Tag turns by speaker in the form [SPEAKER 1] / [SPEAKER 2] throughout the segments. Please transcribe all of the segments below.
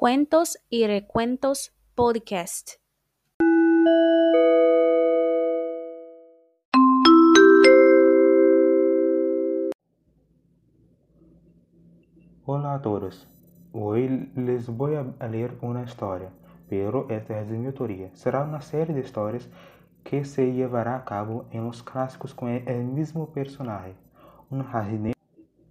[SPEAKER 1] Cuentos y Recuentos Podcast.
[SPEAKER 2] Hola a todos. Hoy les voy a leer una historia, pero esta es de mi autoría. Será una serie de historias que se llevará a cabo en los clásicos con el mismo personaje, un jardinero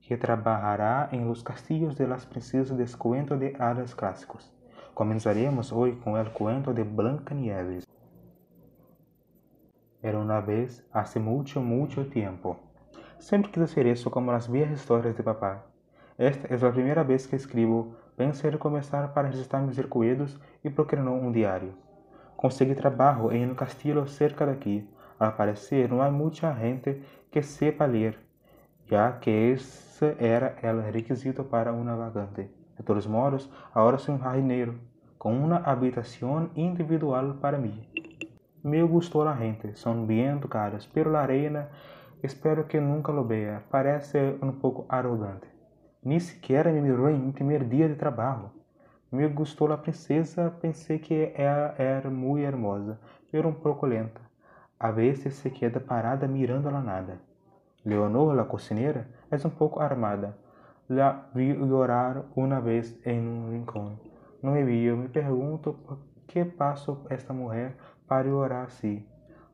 [SPEAKER 2] que trabajará en los castillos de las princesas del cuento de hadas clásicos. Comenzaremos hoy con el cuento de Blancanieves. Era una vez, hace mucho, mucho tiempo. Sempre quis hacer eso como las viejas historias de papá. Esta es la primera vez que escribo. Pensei em começar para registrar meus recuerdos e procurando um diário. Consegui trabalho em um castelo cerca daqui. Al parecer, não há muita gente que sepa ler, já que esse era o requisito para um navegante. De todos modos, agora sou um jardineiro, com uma habitação individual para mim. Me gostou a gente, são bem educados, pero a arena espero que nunca lo vea, parece um pouco arrogante. Ni siquiera me mirou em meu primeiro dia de trabalho. Me gostou a princesa, pensei que ela era muito hermosa, pero um pouco lenta. A vezes se queda parada mirando a nada. Leonor, a cocinera, é um pouco armada. La vi llorar uma vez em um rincão. Não me viu, me pergunto por que passo esta mulher para orar assim.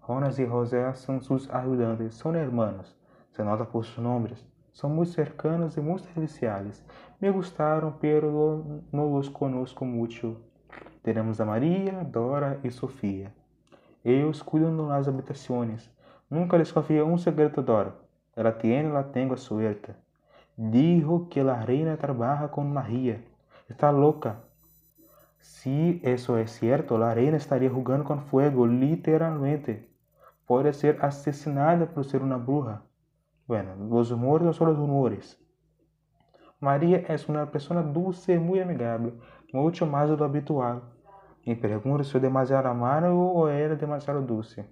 [SPEAKER 2] Jonas e José são seus ajudantes, são hermanos. Se nota por seus nomes. São muito cercanos e muito serviciais. Me gustaram, pero não os conosco muito. Teremos a Maria, Dora e Sofia. Eles cuidam das habitações. Nunca les confia um segredo, Dora. Ela tiene la tengo suelta. Dijo que la reina trabaja con Maria. Está louca. Si eso es cierto, la reina estaría jugando con fuego, literalmente. Pode ser asesinada por ser uma bruja. Bueno, los humores no son los humores. Maria é uma pessoa dulce muito amigável, muito mais do habitual. Me pergunto se eu demasiado amargo ou era demasiado dulce.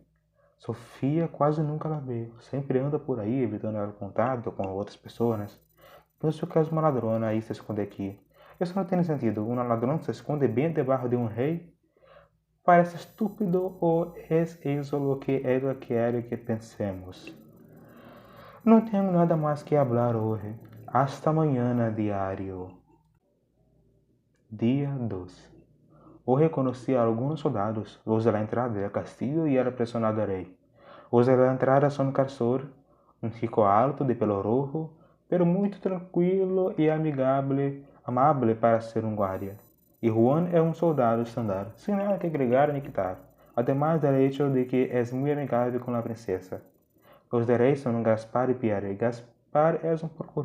[SPEAKER 2] Sofia quase nunca la vê, sempre anda por aí evitando o contato com outras pessoas. Penso que é uma ladrona aí se esconde aqui. Isso não tem sentido. Uma ladrona se esconde bem debaixo de um rei? Parece estúpido ou é isso o que ela quer que pensemos? Não tenho nada mais que falar hoje. Hasta amanhã, diário. Dia 2. Hoje conheci alguns soldados, os da entrada do castillo e era pressionado a rei. Os da entrada são Carsor, um chico alto de pelo rojo, pero muito tranquilo e amigável, amável para ser um guarda. E Juan é um soldado estándar, sem nada que agregar nem quitar, además del hecho de que é muito amigável com a princesa. Os de rei são Gaspar e Pierre. Gaspar é um porco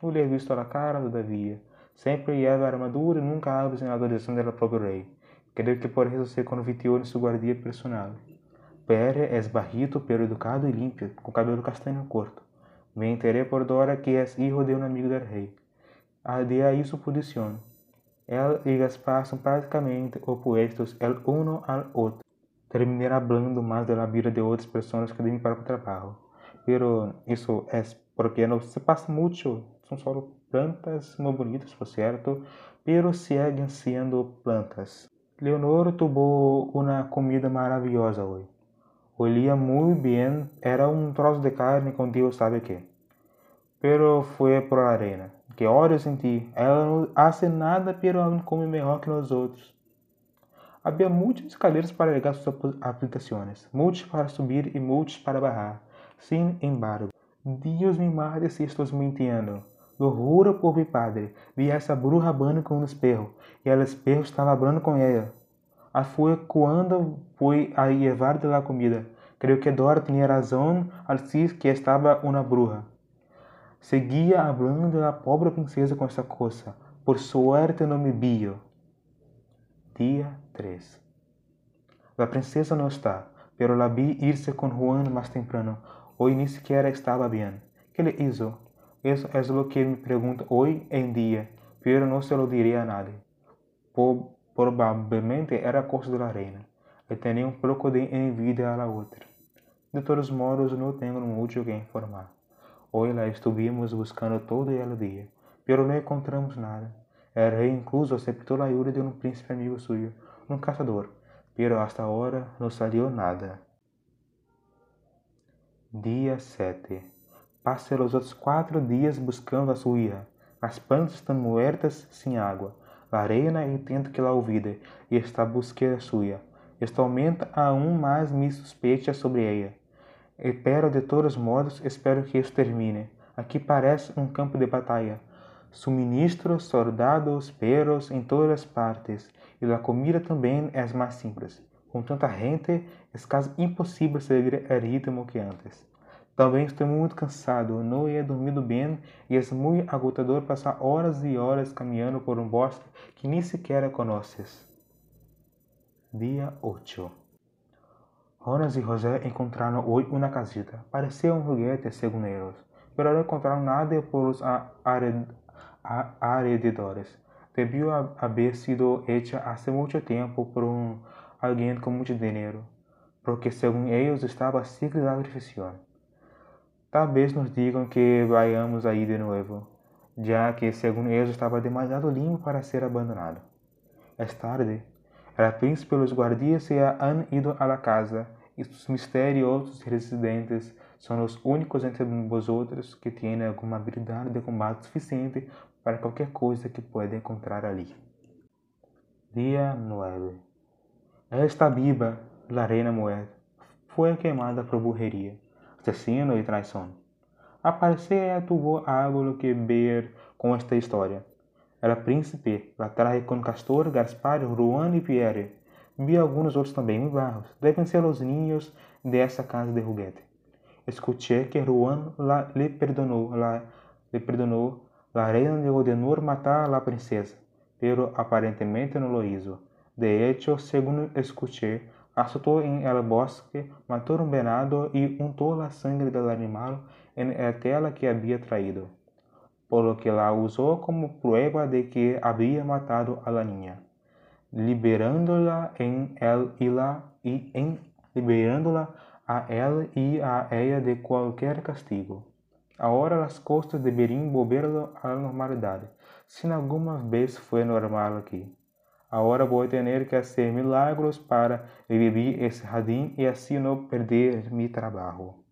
[SPEAKER 2] não lhe he visto a cara todavia. Sempre lleva armadura e nunca abre sem autorização do próprio rei. Creio que por isso se convirtió em seu guardia personal. Pierre é bajito, pero educado e limpio, com cabelo castanho curto. Me enteré por Dora que é hijo de um amigo del rei. De ahí su posición. Él y Gaspar são praticamente opuestos el uno al outro. Terminé hablando mais da vida de outras pessoas que de mi propio trabajo. Pero isso é porque não se passa muito, são só plantas muito bonitas, por certo, pero seguem sendo plantas. Leonor tuvo uma comida maravilhosa hoje. Olía muito bem, era um troço de carne com Deus sabe que. Pero foi por arena. Que ódio senti. Ela não hace nada, pero ela come melhor que nós outros. Havia muitas escadeiras para ligar suas aplicações, muitos para subir e muitos para barrar. Sin embargo, Deus me mate se estou mentindo. Lo juro por mi padre, vi essa bruja hablando com um espelho, e o espelho estava hablando com ela. A foi quando fui a llevar de la comida. Creio que Dora tinha razão al decir que estava uma bruja. Seguia hablando da pobre princesa com essa coisa. Por suerte não me viu. Dia 3 La princesa não está, pero la vi irse con Juan más temprano. Hoy ni siquiera estaba bien. ¿Qué le hizo? Eso es lo que me pregunto hoy en día, pero no se lo diré a nadie. Por, probablemente era cosa de la reina. E tenía un poco de envidia a la otra. De todos modos, no tengo mucho que informar. Hoy la estuvimos buscando todo el día, pero no encontramos nada. El rey incluso aceptó la ayuda de un príncipe amigo suyo, un cazador, pero hasta ahora no salió nada. Dia 7. Passei os outros quatro dias buscando a sua hija. As plantas estão muertas sem água. A arena intenta que la olvide e está buscando a sua. Isto aumenta aún mais minhas suspeitas sobre ela. Espero de todos modos, espero que isso termine. Aqui parece um campo de batalha. Suministros, soldados, perros em todas as partes. E a comida também é mais simples. Com tanta gente, é quase impossível seguir o ritmo que antes. Também estou muito cansado, não he dormido bem e é muito agotador passar horas e horas caminhando por um bosque que nem sequer conheces. Dia 8 Jonas e José encontraram hoje uma casita. Parecia um foguete, segundo eles, mas não encontraram nada por os alrededores. Debió haber sido hecha hace muito tempo por um alguém com muito dinheiro, porque, segundo eles, estava perfeição. Talvez nos digam que vayamos aí de novo, já que, segundo eles, estava demasiado limpo para ser abandonado. É tarde. El príncipe e os guardias se han ido a la casa, e os misteriosos residentes são os únicos entre vosotros que têm alguma habilidade de combate suficiente para qualquer coisa que pueda encontrar ali. Dia 9 esta viva, la reina mujer, fue quemada por brujería, asesino y traición. Aparece tuvo algo que ver com esta história. Era príncipe, traje com Castor, Gaspar, Juan e Pierre. Vi alguns outros também muito barros. Devem ser os ninhos dessa casa de juguete. Escuché que Juan la, le perdonou, la, le perdonou, la reina le ordenou matar a princesa, pero aparentemente no lo hizo. De hecho, según escuché, asustó en el bosque, mató un venado y untó la sangre del animal en la tela que había traído, por lo que la usó como prueba de que había matado a la niña, liberándola en él y la y en a él y a ella de cualquier castigo. Ahora las cosas deberían volver a la normalidad, si alguna vez fue normal Agora vou ter que fazer milagros para viver esse jardim e assim não perder meu trabalho.